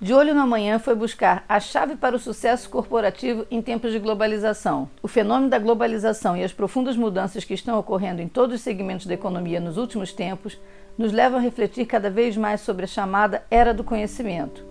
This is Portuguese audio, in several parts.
De olho no amanhã foi buscar a chave para o sucesso corporativo em tempos de globalização. O fenômeno da globalização e as profundas mudanças que estão ocorrendo em todos os segmentos da economia nos últimos tempos nos levam a refletir cada vez mais sobre a chamada era do conhecimento.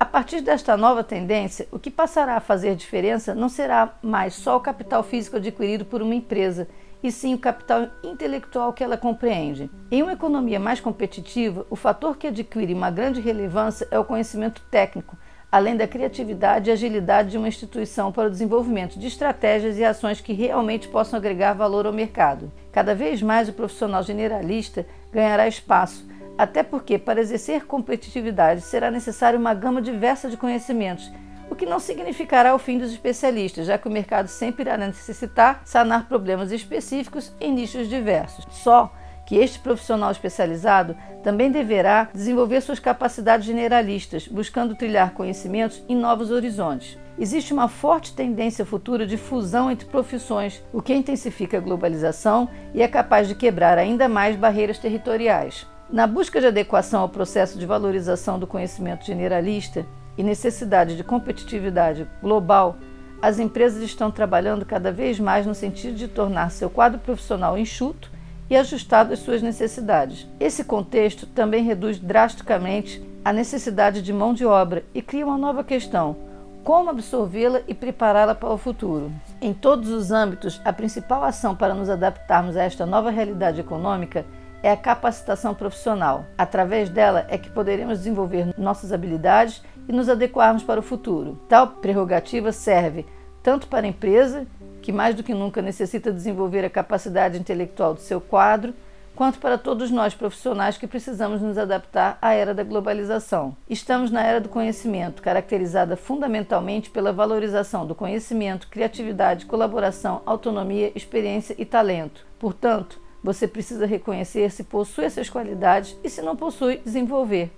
A partir desta nova tendência, o que passará a fazer diferença não será mais só o capital físico adquirido por uma empresa e sim o capital intelectual que ela compreende. Em uma economia mais competitiva, o fator que adquire uma grande relevância é o conhecimento técnico, além da criatividade e agilidade de uma instituição para o desenvolvimento de estratégias e ações que realmente possam agregar valor ao mercado. Cada vez mais o profissional generalista ganhará espaço, até porque para exercer competitividade será necessária uma gama diversa de conhecimentos o que não significará o fim dos especialistas, já que o mercado sempre irá necessitar sanar problemas específicos em nichos diversos. Só que este profissional especializado também deverá desenvolver suas capacidades generalistas, buscando trilhar conhecimentos em novos horizontes. Existe uma forte tendência futura de fusão entre profissões, o que intensifica a globalização e é capaz de quebrar ainda mais barreiras territoriais. Na busca de adequação ao processo de valorização do conhecimento generalista, e necessidade de competitividade global, as empresas estão trabalhando cada vez mais no sentido de tornar seu quadro profissional enxuto e ajustado às suas necessidades. Esse contexto também reduz drasticamente a necessidade de mão de obra e cria uma nova questão: como absorvê-la e prepará-la para o futuro. Em todos os âmbitos, a principal ação para nos adaptarmos a esta nova realidade econômica é a capacitação profissional. Através dela é que poderemos desenvolver nossas habilidades e nos adequarmos para o futuro. Tal prerrogativa serve tanto para a empresa, que mais do que nunca necessita desenvolver a capacidade intelectual do seu quadro, quanto para todos nós profissionais que precisamos nos adaptar à era da globalização. Estamos na era do conhecimento, caracterizada fundamentalmente pela valorização do conhecimento, criatividade, colaboração, autonomia, experiência e talento. Portanto, você precisa reconhecer se possui essas qualidades e, se não possui, desenvolver.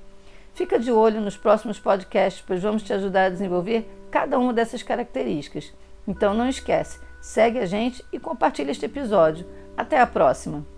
Fica de olho nos próximos podcasts, pois vamos te ajudar a desenvolver cada uma dessas características. Então não esquece, segue a gente e compartilha este episódio. Até a próxima!